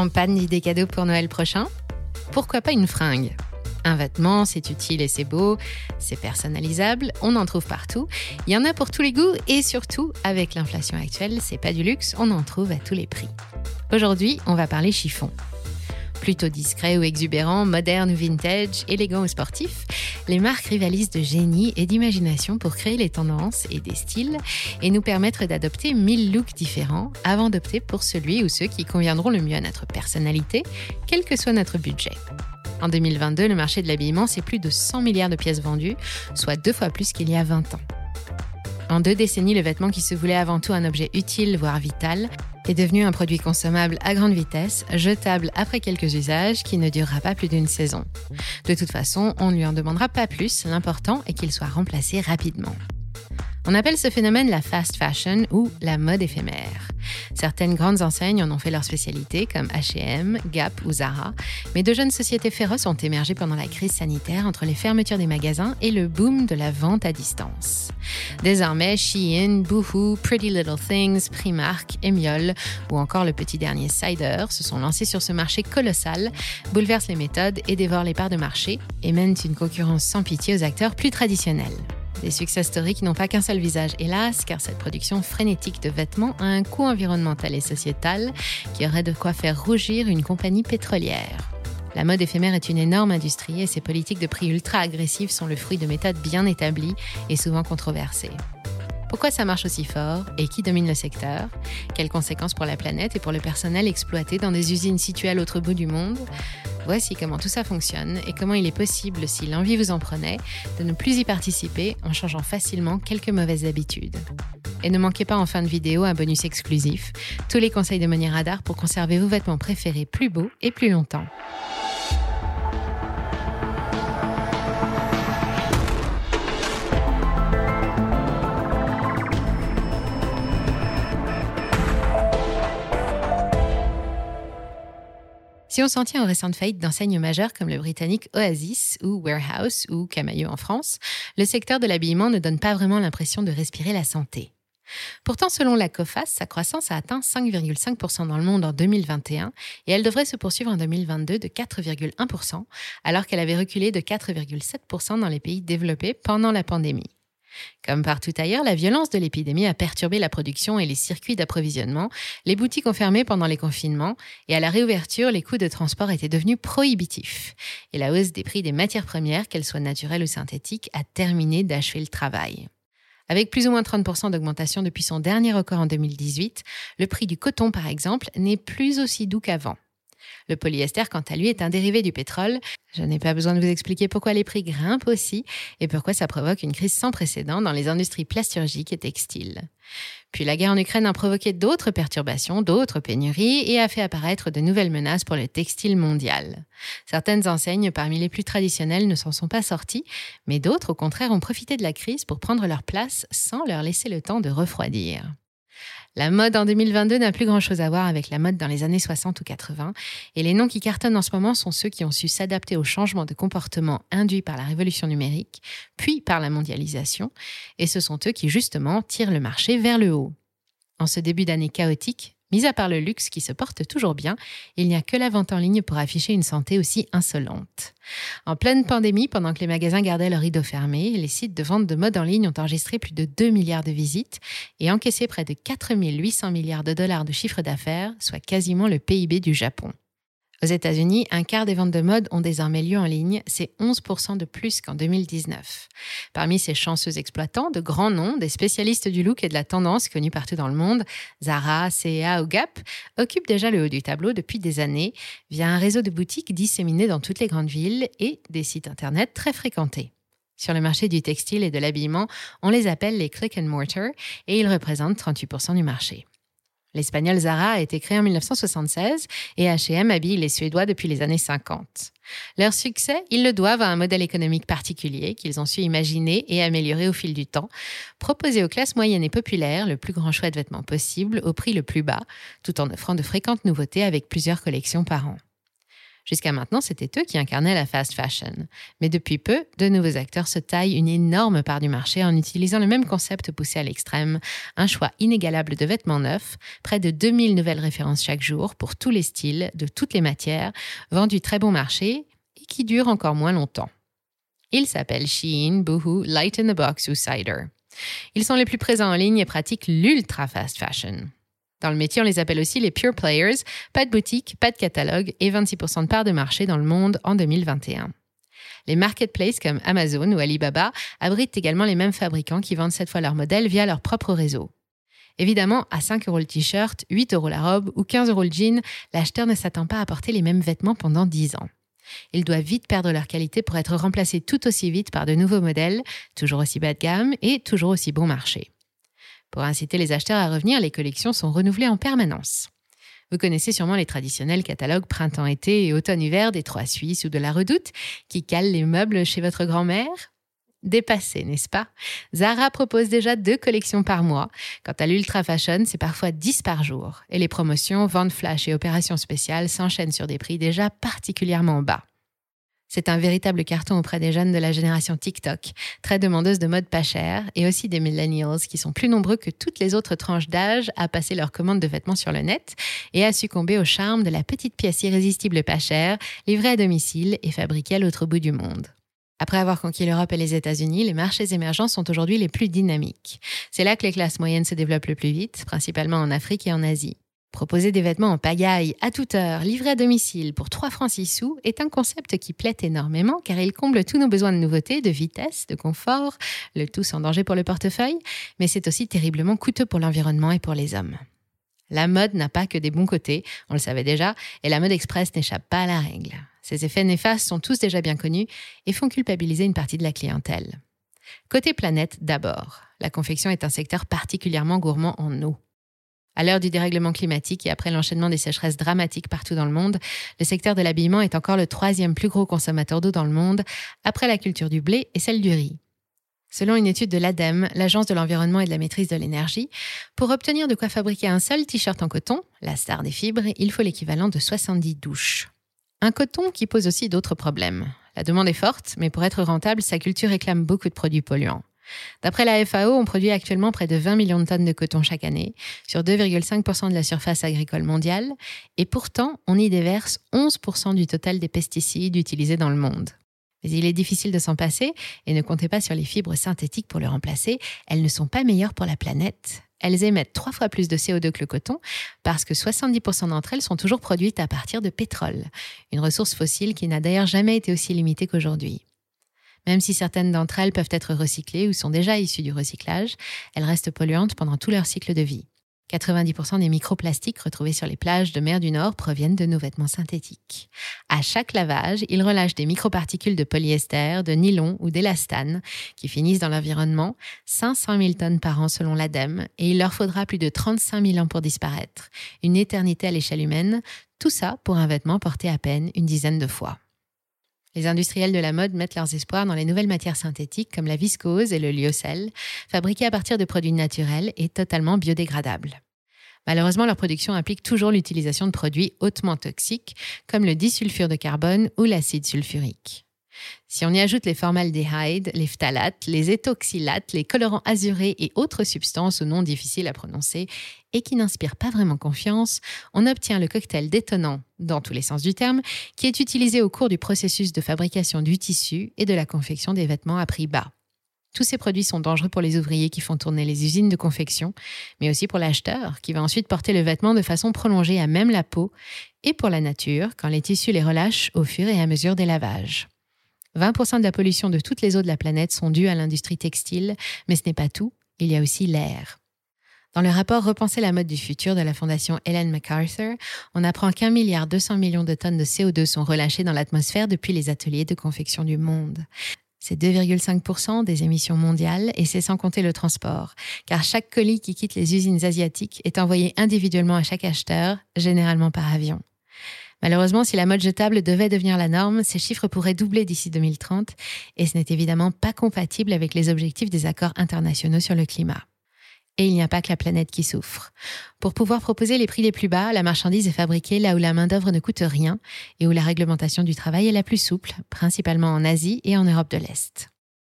En panne d'idées cadeaux pour Noël prochain Pourquoi pas une fringue? Un vêtement, c'est utile et c'est beau, c'est personnalisable, on en trouve partout. Il y en a pour tous les goûts et surtout, avec l'inflation actuelle, c'est pas du luxe, on en trouve à tous les prix. Aujourd'hui, on va parler chiffon. Plutôt discret ou exubérant, moderne ou vintage, élégant ou sportif, les marques rivalisent de génie et d'imagination pour créer les tendances et des styles et nous permettre d'adopter mille looks différents avant d'opter pour celui ou ceux qui conviendront le mieux à notre personnalité, quel que soit notre budget. En 2022, le marché de l'habillement, c'est plus de 100 milliards de pièces vendues, soit deux fois plus qu'il y a 20 ans. En deux décennies, le vêtement qui se voulait avant tout un objet utile, voire vital, est devenu un produit consommable à grande vitesse, jetable après quelques usages, qui ne durera pas plus d'une saison. De toute façon, on ne lui en demandera pas plus, l'important est qu'il soit remplacé rapidement. On appelle ce phénomène la fast fashion ou la mode éphémère. Certaines grandes enseignes en ont fait leur spécialité, comme HM, Gap ou Zara, mais de jeunes sociétés féroces ont émergé pendant la crise sanitaire entre les fermetures des magasins et le boom de la vente à distance. Désormais, Shein, Boohoo, Pretty Little Things, Primark, Emiol ou encore le petit dernier Cider se sont lancés sur ce marché colossal, bouleversent les méthodes et dévorent les parts de marché et mènent une concurrence sans pitié aux acteurs plus traditionnels. Des succès stories n'ont pas qu'un seul visage, hélas, car cette production frénétique de vêtements a un coût environnemental et sociétal qui aurait de quoi faire rougir une compagnie pétrolière. La mode éphémère est une énorme industrie et ses politiques de prix ultra agressives sont le fruit de méthodes bien établies et souvent controversées. Pourquoi ça marche aussi fort et qui domine le secteur? Quelles conséquences pour la planète et pour le personnel exploité dans des usines situées à l'autre bout du monde? Voici comment tout ça fonctionne et comment il est possible, si l'envie vous en prenait, de ne plus y participer en changeant facilement quelques mauvaises habitudes. Et ne manquez pas en fin de vidéo un bonus exclusif, tous les conseils de Money Radar pour conserver vos vêtements préférés plus beaux et plus longtemps. Si on s'en tient aux récentes faillites d'enseignes majeures comme le britannique Oasis ou Warehouse ou Camailleux en France, le secteur de l'habillement ne donne pas vraiment l'impression de respirer la santé. Pourtant, selon la COFAS, sa croissance a atteint 5,5% dans le monde en 2021 et elle devrait se poursuivre en 2022 de 4,1%, alors qu'elle avait reculé de 4,7% dans les pays développés pendant la pandémie. Comme partout ailleurs, la violence de l'épidémie a perturbé la production et les circuits d'approvisionnement. Les boutiques ont fermé pendant les confinements et à la réouverture, les coûts de transport étaient devenus prohibitifs. Et la hausse des prix des matières premières, qu'elles soient naturelles ou synthétiques, a terminé d'achever le travail. Avec plus ou moins 30% d'augmentation depuis son dernier record en 2018, le prix du coton, par exemple, n'est plus aussi doux qu'avant. Le polyester, quant à lui, est un dérivé du pétrole. Je n'ai pas besoin de vous expliquer pourquoi les prix grimpent aussi et pourquoi ça provoque une crise sans précédent dans les industries plasturgiques et textiles. Puis la guerre en Ukraine a provoqué d'autres perturbations, d'autres pénuries et a fait apparaître de nouvelles menaces pour le textile mondial. Certaines enseignes parmi les plus traditionnelles ne s'en sont pas sorties, mais d'autres au contraire ont profité de la crise pour prendre leur place sans leur laisser le temps de refroidir. La mode en 2022 n'a plus grand-chose à voir avec la mode dans les années 60 ou 80, et les noms qui cartonnent en ce moment sont ceux qui ont su s'adapter aux changements de comportement induits par la révolution numérique, puis par la mondialisation, et ce sont eux qui justement tirent le marché vers le haut. En ce début d'année chaotique, Mis à part le luxe qui se porte toujours bien, il n'y a que la vente en ligne pour afficher une santé aussi insolente. En pleine pandémie, pendant que les magasins gardaient leurs rideaux fermés, les sites de vente de mode en ligne ont enregistré plus de 2 milliards de visites et encaissé près de 4 800 milliards de dollars de chiffre d'affaires, soit quasiment le PIB du Japon. Aux États-Unis, un quart des ventes de mode ont désormais lieu en ligne, c'est 11% de plus qu'en 2019. Parmi ces chanceux exploitants, de grands noms, des spécialistes du look et de la tendance connus partout dans le monde, Zara, C&A ou Gap, occupent déjà le haut du tableau depuis des années via un réseau de boutiques disséminées dans toutes les grandes villes et des sites internet très fréquentés. Sur le marché du textile et de l'habillement, on les appelle les click and mortar et ils représentent 38% du marché. L'espagnol Zara a été créé en 1976 et H&M habille les Suédois depuis les années 50. Leur succès, ils le doivent à un modèle économique particulier qu'ils ont su imaginer et améliorer au fil du temps, proposer aux classes moyennes et populaires le plus grand choix de vêtements possible au prix le plus bas, tout en offrant de fréquentes nouveautés avec plusieurs collections par an. Jusqu'à maintenant, c'était eux qui incarnaient la fast fashion. Mais depuis peu, de nouveaux acteurs se taillent une énorme part du marché en utilisant le même concept poussé à l'extrême, un choix inégalable de vêtements neufs, près de 2000 nouvelles références chaque jour pour tous les styles, de toutes les matières, vendus très bon marché et qui durent encore moins longtemps. Ils s'appellent Shein, Boohoo, Light in the Box ou Cider. Ils sont les plus présents en ligne et pratiquent l'ultra fast fashion. Dans le métier, on les appelle aussi les pure players, pas de boutique, pas de catalogue et 26% de part de marché dans le monde en 2021. Les marketplaces comme Amazon ou Alibaba abritent également les mêmes fabricants qui vendent cette fois leurs modèles via leur propre réseau. Évidemment, à 5 euros le t-shirt, 8 euros la robe ou 15 euros le jean, l'acheteur ne s'attend pas à porter les mêmes vêtements pendant 10 ans. Ils doivent vite perdre leur qualité pour être remplacés tout aussi vite par de nouveaux modèles, toujours aussi bas de gamme et toujours aussi bon marché. Pour inciter les acheteurs à revenir, les collections sont renouvelées en permanence. Vous connaissez sûrement les traditionnels catalogues printemps-été et automne-hiver des Trois Suisses ou de la Redoute qui calent les meubles chez votre grand-mère? Dépassé, n'est-ce pas? Zara propose déjà deux collections par mois. Quant à l'ultra fashion, c'est parfois 10 par jour. Et les promotions, ventes flash et opérations spéciales s'enchaînent sur des prix déjà particulièrement bas. C'est un véritable carton auprès des jeunes de la génération TikTok, très demandeuse de mode pas cher, et aussi des millennials qui sont plus nombreux que toutes les autres tranches d'âge à passer leur commande de vêtements sur le net et à succomber au charme de la petite pièce irrésistible pas chère, livrée à domicile et fabriquée à l'autre bout du monde. Après avoir conquis l'Europe et les États-Unis, les marchés émergents sont aujourd'hui les plus dynamiques. C'est là que les classes moyennes se développent le plus vite, principalement en Afrique et en Asie. Proposer des vêtements en pagaille, à toute heure, livrés à domicile pour 3 francs 6 sous est un concept qui plaît énormément car il comble tous nos besoins de nouveauté, de vitesse, de confort, le tout sans danger pour le portefeuille, mais c'est aussi terriblement coûteux pour l'environnement et pour les hommes. La mode n'a pas que des bons côtés, on le savait déjà, et la mode express n'échappe pas à la règle. Ces effets néfastes sont tous déjà bien connus et font culpabiliser une partie de la clientèle. Côté planète d'abord, la confection est un secteur particulièrement gourmand en eau. À l'heure du dérèglement climatique et après l'enchaînement des sécheresses dramatiques partout dans le monde, le secteur de l'habillement est encore le troisième plus gros consommateur d'eau dans le monde, après la culture du blé et celle du riz. Selon une étude de l'ADEME, l'Agence de l'environnement et de la maîtrise de l'énergie, pour obtenir de quoi fabriquer un seul t-shirt en coton, la star des fibres, il faut l'équivalent de 70 douches. Un coton qui pose aussi d'autres problèmes. La demande est forte, mais pour être rentable, sa culture réclame beaucoup de produits polluants. D'après la FAO, on produit actuellement près de 20 millions de tonnes de coton chaque année, sur 2,5% de la surface agricole mondiale, et pourtant on y déverse 11% du total des pesticides utilisés dans le monde. Mais il est difficile de s'en passer, et ne comptez pas sur les fibres synthétiques pour le remplacer, elles ne sont pas meilleures pour la planète. Elles émettent trois fois plus de CO2 que le coton, parce que 70% d'entre elles sont toujours produites à partir de pétrole, une ressource fossile qui n'a d'ailleurs jamais été aussi limitée qu'aujourd'hui. Même si certaines d'entre elles peuvent être recyclées ou sont déjà issues du recyclage, elles restent polluantes pendant tout leur cycle de vie. 90% des microplastiques retrouvés sur les plages de mer du Nord proviennent de nos vêtements synthétiques. À chaque lavage, ils relâchent des microparticules de polyester, de nylon ou d'élastane qui finissent dans l'environnement, 500 000 tonnes par an selon l'ADEME, et il leur faudra plus de 35 000 ans pour disparaître. Une éternité à l'échelle humaine, tout ça pour un vêtement porté à peine une dizaine de fois. Les industriels de la mode mettent leurs espoirs dans les nouvelles matières synthétiques comme la viscose et le lyocell, fabriqués à partir de produits naturels et totalement biodégradables. Malheureusement, leur production implique toujours l'utilisation de produits hautement toxiques comme le disulfure de carbone ou l'acide sulfurique. Si on y ajoute les formaldéhydes, les phtalates, les étoxylates, les colorants azurés et autres substances aux noms difficiles à prononcer et qui n'inspirent pas vraiment confiance, on obtient le cocktail détonnant, dans tous les sens du terme, qui est utilisé au cours du processus de fabrication du tissu et de la confection des vêtements à prix bas. Tous ces produits sont dangereux pour les ouvriers qui font tourner les usines de confection, mais aussi pour l'acheteur qui va ensuite porter le vêtement de façon prolongée à même la peau, et pour la nature quand les tissus les relâchent au fur et à mesure des lavages. 20% de la pollution de toutes les eaux de la planète sont dues à l'industrie textile, mais ce n'est pas tout, il y a aussi l'air. Dans le rapport Repenser la mode du futur de la fondation Helen MacArthur, on apprend qu'un milliard 200 millions de tonnes de CO2 sont relâchées dans l'atmosphère depuis les ateliers de confection du monde. C'est 2,5% des émissions mondiales et c'est sans compter le transport, car chaque colis qui quitte les usines asiatiques est envoyé individuellement à chaque acheteur, généralement par avion. Malheureusement, si la mode jetable devait devenir la norme, ces chiffres pourraient doubler d'ici 2030 et ce n'est évidemment pas compatible avec les objectifs des accords internationaux sur le climat. Et il n'y a pas que la planète qui souffre. Pour pouvoir proposer les prix les plus bas, la marchandise est fabriquée là où la main-d'œuvre ne coûte rien et où la réglementation du travail est la plus souple, principalement en Asie et en Europe de l'Est.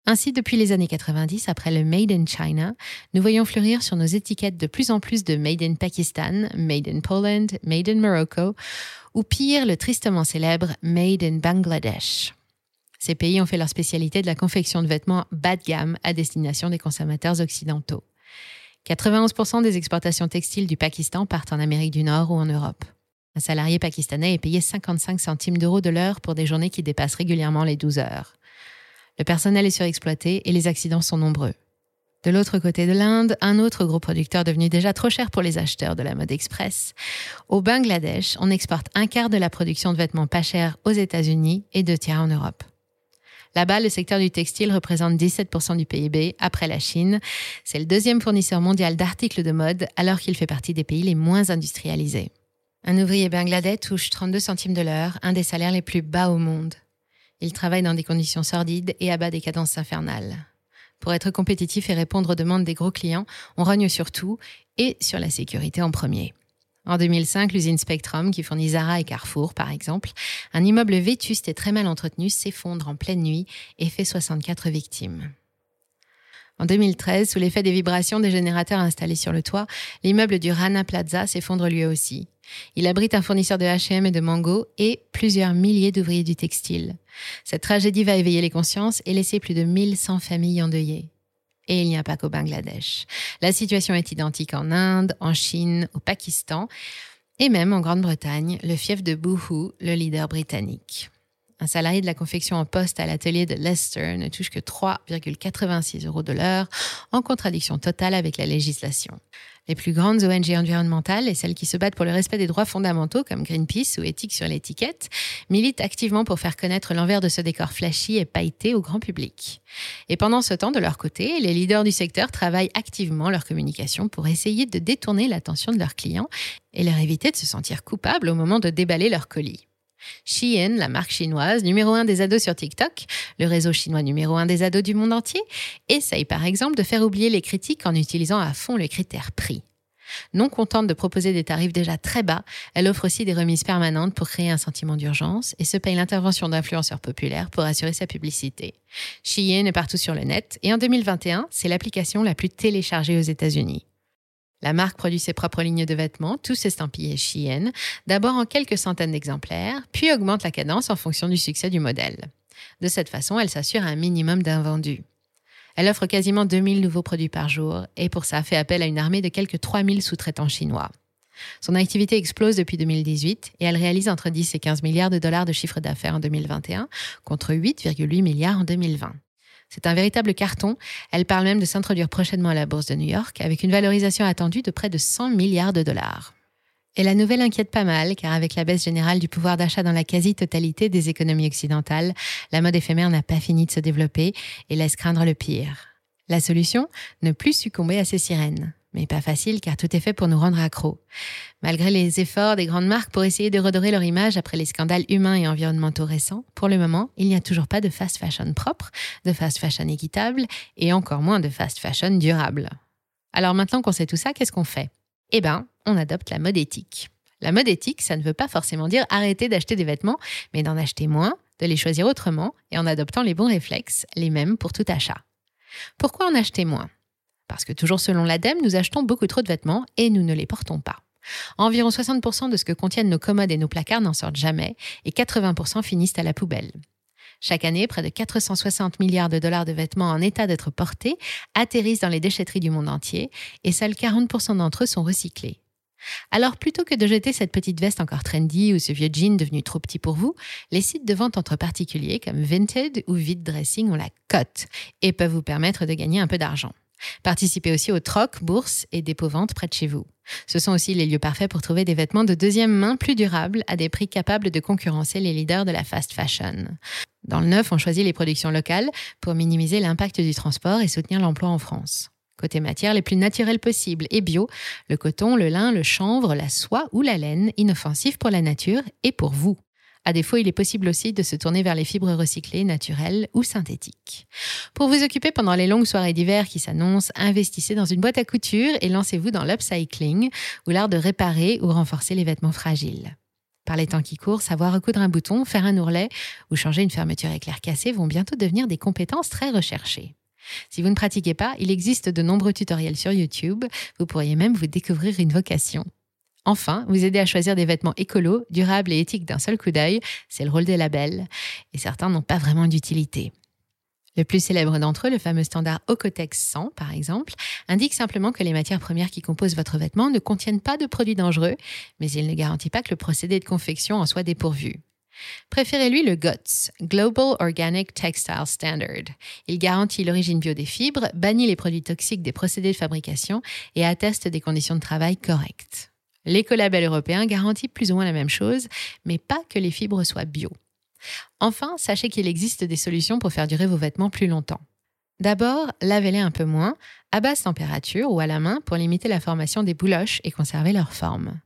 Ainsi, depuis les années 90, après le Made in China, nous voyons fleurir sur nos étiquettes de plus en plus de Made in Pakistan, Made in Poland, Made in Morocco, ou pire, le tristement célèbre Made in Bangladesh. Ces pays ont fait leur spécialité de la confection de vêtements bas de gamme à destination des consommateurs occidentaux. 91% des exportations textiles du Pakistan partent en Amérique du Nord ou en Europe. Un salarié pakistanais est payé 55 centimes d'euros de l'heure pour des journées qui dépassent régulièrement les 12 heures. Le personnel est surexploité et les accidents sont nombreux. De l'autre côté de l'Inde, un autre gros producteur devenu déjà trop cher pour les acheteurs de la mode express. Au Bangladesh, on exporte un quart de la production de vêtements pas chers aux États-Unis et deux tiers en Europe. Là-bas, le secteur du textile représente 17% du PIB après la Chine. C'est le deuxième fournisseur mondial d'articles de mode alors qu'il fait partie des pays les moins industrialisés. Un ouvrier bangladais touche 32 centimes de l'heure, un des salaires les plus bas au monde. Il travaille dans des conditions sordides et abat des cadences infernales. Pour être compétitif et répondre aux demandes des gros clients, on rogne sur tout et sur la sécurité en premier. En 2005, l'usine Spectrum, qui fournit Zara et Carrefour, par exemple, un immeuble vétuste et très mal entretenu s'effondre en pleine nuit et fait 64 victimes. En 2013, sous l'effet des vibrations des générateurs installés sur le toit, l'immeuble du Rana Plaza s'effondre lui aussi. Il abrite un fournisseur de H&M et de Mango et plusieurs milliers d'ouvriers du textile. Cette tragédie va éveiller les consciences et laisser plus de 1100 familles endeuillées. Et il n'y a pas qu'au Bangladesh. La situation est identique en Inde, en Chine, au Pakistan et même en Grande-Bretagne, le fief de Boohoo, le leader britannique. Un salarié de la confection en poste à l'atelier de Leicester ne touche que 3,86 euros de l'heure, en contradiction totale avec la législation. Les plus grandes ONG environnementales et celles qui se battent pour le respect des droits fondamentaux, comme Greenpeace ou Éthique sur l'étiquette, militent activement pour faire connaître l'envers de ce décor flashy et pailleté au grand public. Et pendant ce temps, de leur côté, les leaders du secteur travaillent activement leur communication pour essayer de détourner l'attention de leurs clients et leur éviter de se sentir coupables au moment de déballer leurs colis. Shein, la marque chinoise numéro un des ados sur TikTok, le réseau chinois numéro un des ados du monde entier, essaye par exemple de faire oublier les critiques en utilisant à fond le critère prix. Non contente de proposer des tarifs déjà très bas, elle offre aussi des remises permanentes pour créer un sentiment d'urgence et se paye l'intervention d'influenceurs populaires pour assurer sa publicité. Shein est partout sur le net et en 2021, c'est l'application la plus téléchargée aux États-Unis. La marque produit ses propres lignes de vêtements, tous estampillés Shein, d'abord en quelques centaines d'exemplaires, puis augmente la cadence en fonction du succès du modèle. De cette façon, elle s'assure un minimum d'invendus. Elle offre quasiment 2000 nouveaux produits par jour et pour ça fait appel à une armée de quelques 3000 sous-traitants chinois. Son activité explose depuis 2018 et elle réalise entre 10 et 15 milliards de dollars de chiffre d'affaires en 2021 contre 8,8 milliards en 2020. C'est un véritable carton. Elle parle même de s'introduire prochainement à la bourse de New York avec une valorisation attendue de près de 100 milliards de dollars. Et la nouvelle inquiète pas mal, car avec la baisse générale du pouvoir d'achat dans la quasi-totalité des économies occidentales, la mode éphémère n'a pas fini de se développer et laisse craindre le pire. La solution Ne plus succomber à ces sirènes mais pas facile car tout est fait pour nous rendre accros. Malgré les efforts des grandes marques pour essayer de redorer leur image après les scandales humains et environnementaux récents, pour le moment, il n'y a toujours pas de fast fashion propre, de fast fashion équitable et encore moins de fast fashion durable. Alors maintenant qu'on sait tout ça, qu'est-ce qu'on fait? Eh bien, on adopte la mode éthique. La mode éthique, ça ne veut pas forcément dire arrêter d'acheter des vêtements, mais d'en acheter moins, de les choisir autrement et en adoptant les bons réflexes, les mêmes pour tout achat. Pourquoi en acheter moins? Parce que toujours selon l'ADEME, nous achetons beaucoup trop de vêtements et nous ne les portons pas. Environ 60% de ce que contiennent nos commodes et nos placards n'en sortent jamais et 80% finissent à la poubelle. Chaque année, près de 460 milliards de dollars de vêtements en état d'être portés atterrissent dans les déchetteries du monde entier et seuls 40% d'entre eux sont recyclés. Alors plutôt que de jeter cette petite veste encore trendy ou ce vieux jean devenu trop petit pour vous, les sites de vente entre particuliers comme Vinted ou Vid Dressing ont la cote et peuvent vous permettre de gagner un peu d'argent. Participez aussi aux trocs, bourses et dépôts-ventes près de chez vous. Ce sont aussi les lieux parfaits pour trouver des vêtements de deuxième main plus durables à des prix capables de concurrencer les leaders de la fast fashion. Dans le neuf, on choisit les productions locales pour minimiser l'impact du transport et soutenir l'emploi en France. Côté matières les plus naturelles possibles et bio, le coton, le lin, le chanvre, la soie ou la laine, inoffensifs pour la nature et pour vous. À défaut, il est possible aussi de se tourner vers les fibres recyclées, naturelles ou synthétiques. Pour vous occuper pendant les longues soirées d'hiver qui s'annoncent, investissez dans une boîte à couture et lancez-vous dans l'upcycling ou l'art de réparer ou renforcer les vêtements fragiles. Par les temps qui courent, savoir recoudre un bouton, faire un ourlet ou changer une fermeture éclair cassée vont bientôt devenir des compétences très recherchées. Si vous ne pratiquez pas, il existe de nombreux tutoriels sur YouTube. Vous pourriez même vous découvrir une vocation. Enfin, vous aider à choisir des vêtements écolos, durables et éthiques d'un seul coup d'œil, c'est le rôle des labels, et certains n'ont pas vraiment d'utilité. Le plus célèbre d'entre eux, le fameux standard Ocotex 100 par exemple, indique simplement que les matières premières qui composent votre vêtement ne contiennent pas de produits dangereux, mais il ne garantit pas que le procédé de confection en soit dépourvu. Préférez-lui le GOTS, Global Organic Textile Standard. Il garantit l'origine bio des fibres, bannit les produits toxiques des procédés de fabrication et atteste des conditions de travail correctes. L'écolabel européen garantit plus ou moins la même chose, mais pas que les fibres soient bio. Enfin, sachez qu'il existe des solutions pour faire durer vos vêtements plus longtemps. D'abord, lavez-les un peu moins, à basse température ou à la main pour limiter la formation des bouloches et conserver leur forme.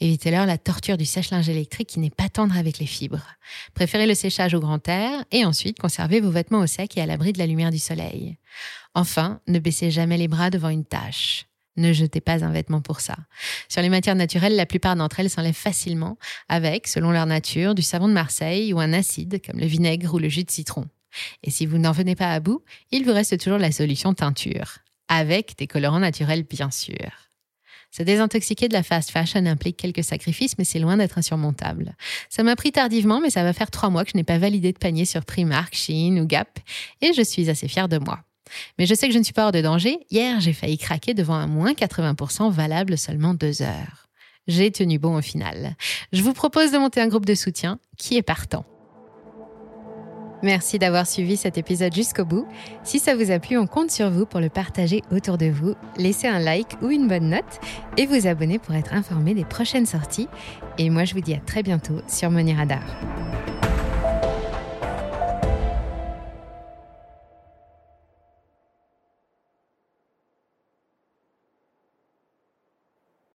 Évitez-leur la torture du sèche-linge électrique qui n'est pas tendre avec les fibres. Préférez le séchage au grand air et ensuite conservez vos vêtements au sec et à l'abri de la lumière du soleil. Enfin, ne baissez jamais les bras devant une tâche. Ne jetez pas un vêtement pour ça. Sur les matières naturelles, la plupart d'entre elles s'enlèvent facilement avec, selon leur nature, du savon de Marseille ou un acide comme le vinaigre ou le jus de citron. Et si vous n'en venez pas à bout, il vous reste toujours la solution teinture, avec des colorants naturels bien sûr. Se désintoxiquer de la fast fashion implique quelques sacrifices, mais c'est loin d'être insurmontable. Ça m'a pris tardivement, mais ça va faire trois mois que je n'ai pas validé de panier sur Primark, Shein ou Gap, et je suis assez fière de moi. Mais je sais que je ne suis pas hors de danger. Hier, j'ai failli craquer devant un moins 80% valable seulement deux heures. J'ai tenu bon au final. Je vous propose de monter un groupe de soutien qui est partant. Merci d'avoir suivi cet épisode jusqu'au bout. Si ça vous a plu, on compte sur vous pour le partager autour de vous, laisser un like ou une bonne note et vous abonner pour être informé des prochaines sorties. Et moi, je vous dis à très bientôt sur Money Radar.